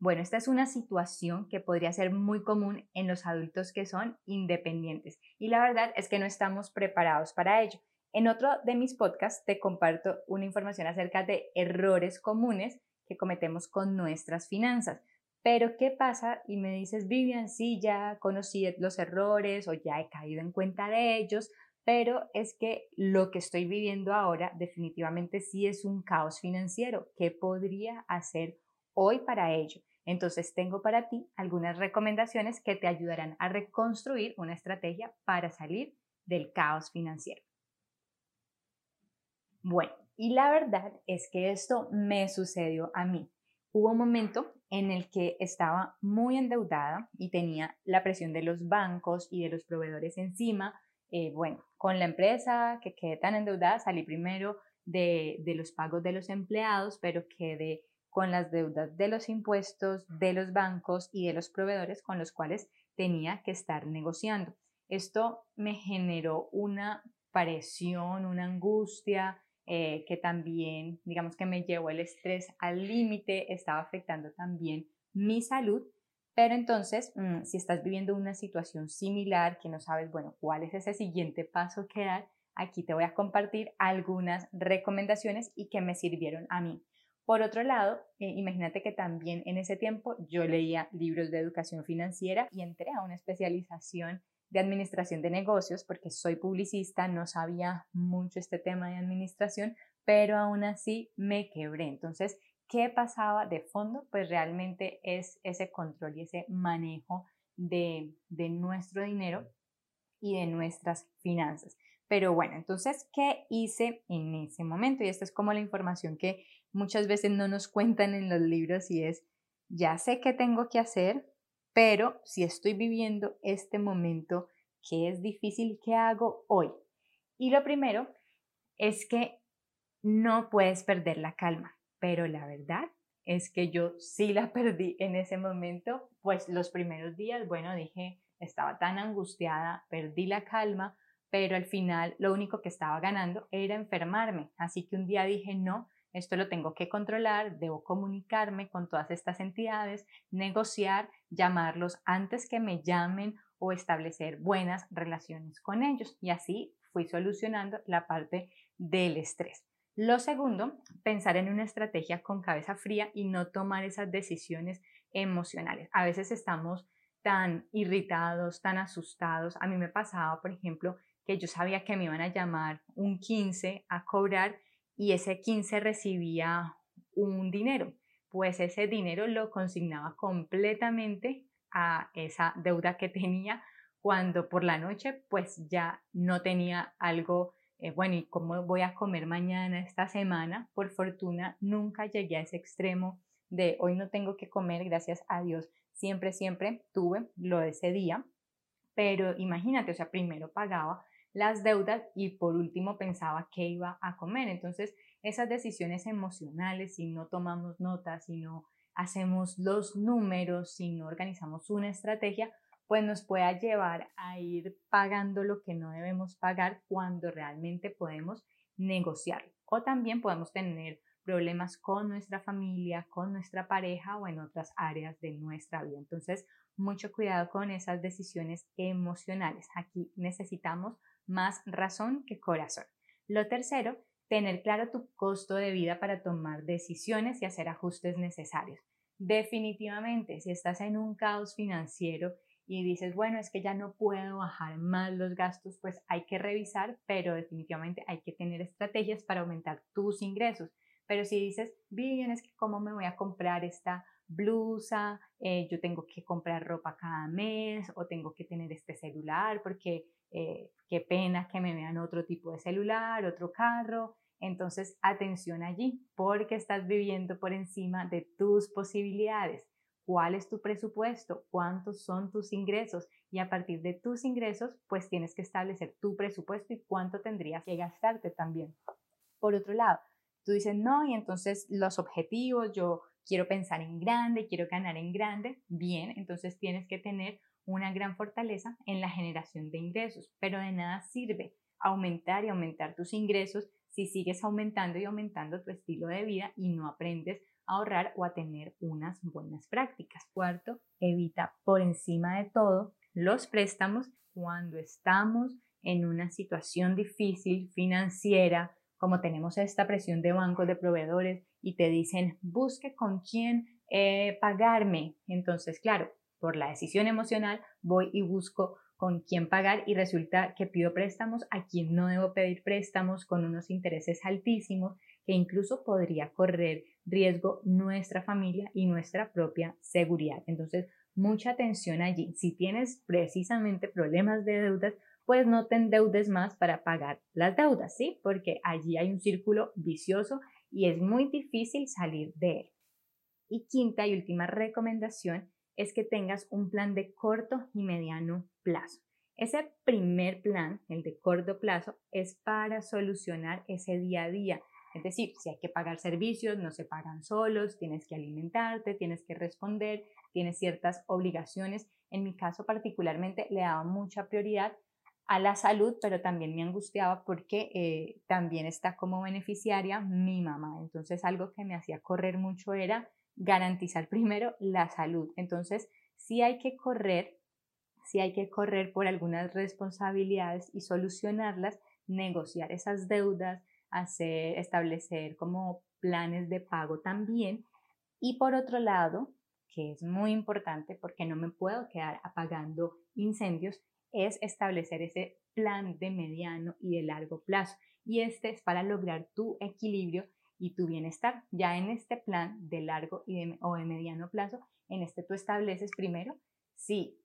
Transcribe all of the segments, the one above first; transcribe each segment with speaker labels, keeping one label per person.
Speaker 1: Bueno, esta es una situación que podría ser muy común en los adultos que son independientes y la verdad es que no estamos preparados para ello. En otro de mis podcasts te comparto una información acerca de errores comunes que cometemos con nuestras finanzas. Pero ¿qué pasa? Y me dices, Vivian, sí, ya conocí los errores o ya he caído en cuenta de ellos, pero es que lo que estoy viviendo ahora definitivamente sí es un caos financiero. ¿Qué podría hacer hoy para ello? Entonces tengo para ti algunas recomendaciones que te ayudarán a reconstruir una estrategia para salir del caos financiero. Bueno, y la verdad es que esto me sucedió a mí. Hubo un momento en el que estaba muy endeudada y tenía la presión de los bancos y de los proveedores encima. Eh, bueno, con la empresa que quedé tan endeudada, salí primero de, de los pagos de los empleados, pero quedé con las deudas de los impuestos, de los bancos y de los proveedores con los cuales tenía que estar negociando. Esto me generó una presión, una angustia, eh, que también, digamos que me llevó el estrés al límite, estaba afectando también mi salud. Pero entonces, mm, si estás viviendo una situación similar, que no sabes, bueno, cuál es ese siguiente paso que dar, aquí te voy a compartir algunas recomendaciones y que me sirvieron a mí. Por otro lado, eh, imagínate que también en ese tiempo yo leía libros de educación financiera y entré a una especialización de administración de negocios porque soy publicista, no sabía mucho este tema de administración, pero aún así me quebré. Entonces, ¿qué pasaba de fondo? Pues realmente es ese control y ese manejo de, de nuestro dinero y de nuestras finanzas. Pero bueno, entonces, ¿qué hice en ese momento? Y esta es como la información que muchas veces no nos cuentan en los libros y es, ya sé qué tengo que hacer, pero si estoy viviendo este momento que es difícil, ¿qué hago hoy? Y lo primero es que no puedes perder la calma, pero la verdad es que yo sí la perdí en ese momento, pues los primeros días, bueno, dije, estaba tan angustiada, perdí la calma, pero al final lo único que estaba ganando era enfermarme. Así que un día dije, no, esto lo tengo que controlar, debo comunicarme con todas estas entidades, negociar, llamarlos antes que me llamen o establecer buenas relaciones con ellos. Y así fui solucionando la parte del estrés. Lo segundo, pensar en una estrategia con cabeza fría y no tomar esas decisiones emocionales. A veces estamos tan irritados, tan asustados. A mí me pasaba, por ejemplo, que yo sabía que me iban a llamar un 15 a cobrar y ese 15 recibía un dinero. Pues ese dinero lo consignaba completamente a esa deuda que tenía cuando por la noche pues ya no tenía algo, eh, bueno, ¿y cómo voy a comer mañana esta semana? Por fortuna nunca llegué a ese extremo de hoy no tengo que comer, gracias a Dios, siempre, siempre tuve lo de ese día, pero imagínate, o sea, primero pagaba las deudas y por último pensaba qué iba a comer. Entonces, esas decisiones emocionales, si no tomamos notas, si no hacemos los números, si no organizamos una estrategia, pues nos pueda llevar a ir pagando lo que no debemos pagar cuando realmente podemos negociar. O también podemos tener problemas con nuestra familia, con nuestra pareja o en otras áreas de nuestra vida. Entonces, mucho cuidado con esas decisiones emocionales. Aquí necesitamos más razón que corazón. Lo tercero, tener claro tu costo de vida para tomar decisiones y hacer ajustes necesarios. Definitivamente, si estás en un caos financiero y dices, bueno, es que ya no puedo bajar más los gastos, pues hay que revisar, pero definitivamente hay que tener estrategias para aumentar tus ingresos. Pero si dices, bien, es que cómo me voy a comprar esta blusa, eh, yo tengo que comprar ropa cada mes o tengo que tener este celular porque eh, qué pena que me vean otro tipo de celular, otro carro. Entonces, atención allí, porque estás viviendo por encima de tus posibilidades. cuál es tu presupuesto, cuántos son tus ingresos y a partir de tus ingresos, pues tienes que establecer tu presupuesto y cuánto tendrías que gastarte también. Por otro lado, tú dices, no, y entonces los objetivos, yo quiero pensar en grande, quiero ganar en grande, bien, entonces tienes que tener una gran fortaleza en la generación de ingresos, pero de nada sirve aumentar y aumentar tus ingresos si sigues aumentando y aumentando tu estilo de vida y no aprendes a ahorrar o a tener unas buenas prácticas. Cuarto, evita por encima de todo los préstamos cuando estamos en una situación difícil financiera, como tenemos esta presión de bancos, de proveedores y te dicen busque con quién eh, pagarme. Entonces, claro, por la decisión emocional voy y busco con quién pagar y resulta que pido préstamos a quien no debo pedir préstamos con unos intereses altísimos que incluso podría correr riesgo nuestra familia y nuestra propia seguridad. Entonces, mucha atención allí. Si tienes precisamente problemas de deudas, pues no te endeudes más para pagar las deudas, ¿sí? Porque allí hay un círculo vicioso y es muy difícil salir de él. Y quinta y última recomendación es que tengas un plan de corto y mediano plazo. Ese primer plan, el de corto plazo, es para solucionar ese día a día. Es decir, si hay que pagar servicios, no se pagan solos, tienes que alimentarte, tienes que responder, tienes ciertas obligaciones. En mi caso particularmente le daba mucha prioridad a la salud, pero también me angustiaba porque eh, también está como beneficiaria mi mamá. Entonces algo que me hacía correr mucho era garantizar primero la salud. Entonces, si hay que correr, si hay que correr por algunas responsabilidades y solucionarlas, negociar esas deudas, hacer, establecer como planes de pago también. Y por otro lado, que es muy importante porque no me puedo quedar apagando incendios, es establecer ese plan de mediano y de largo plazo. Y este es para lograr tu equilibrio y tu bienestar. Ya en este plan de largo y o de mediano plazo, en este tú estableces primero si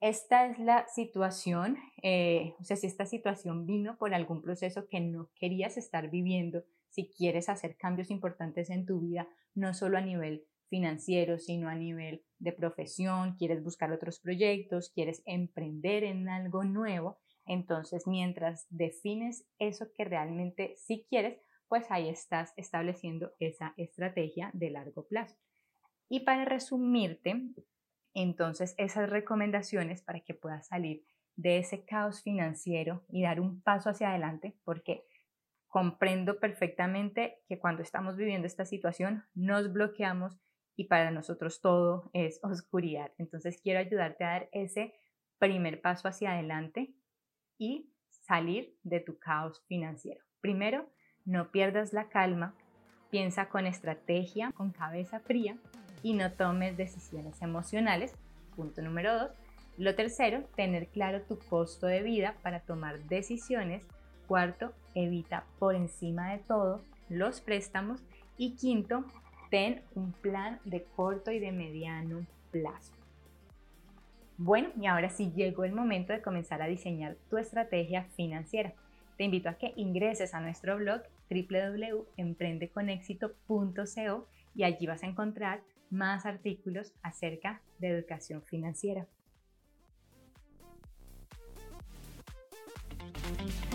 Speaker 1: esta es la situación, eh, o sea, si esta situación vino por algún proceso que no querías estar viviendo, si quieres hacer cambios importantes en tu vida, no solo a nivel financiero, sino a nivel de profesión, quieres buscar otros proyectos, quieres emprender en algo nuevo, entonces mientras defines eso que realmente sí quieres, pues ahí estás estableciendo esa estrategia de largo plazo. Y para resumirte, entonces esas recomendaciones para que puedas salir de ese caos financiero y dar un paso hacia adelante, porque comprendo perfectamente que cuando estamos viviendo esta situación nos bloqueamos y para nosotros todo es oscuridad. Entonces quiero ayudarte a dar ese primer paso hacia adelante y salir de tu caos financiero. Primero, no pierdas la calma, piensa con estrategia, con cabeza fría y no tomes decisiones emocionales. Punto número dos. Lo tercero, tener claro tu costo de vida para tomar decisiones. Cuarto, evita por encima de todo los préstamos. Y quinto, ten un plan de corto y de mediano plazo. Bueno, y ahora sí llegó el momento de comenzar a diseñar tu estrategia financiera. Te invito a que ingreses a nuestro blog www.emprendeconexito.co y allí vas a encontrar más artículos acerca de educación financiera.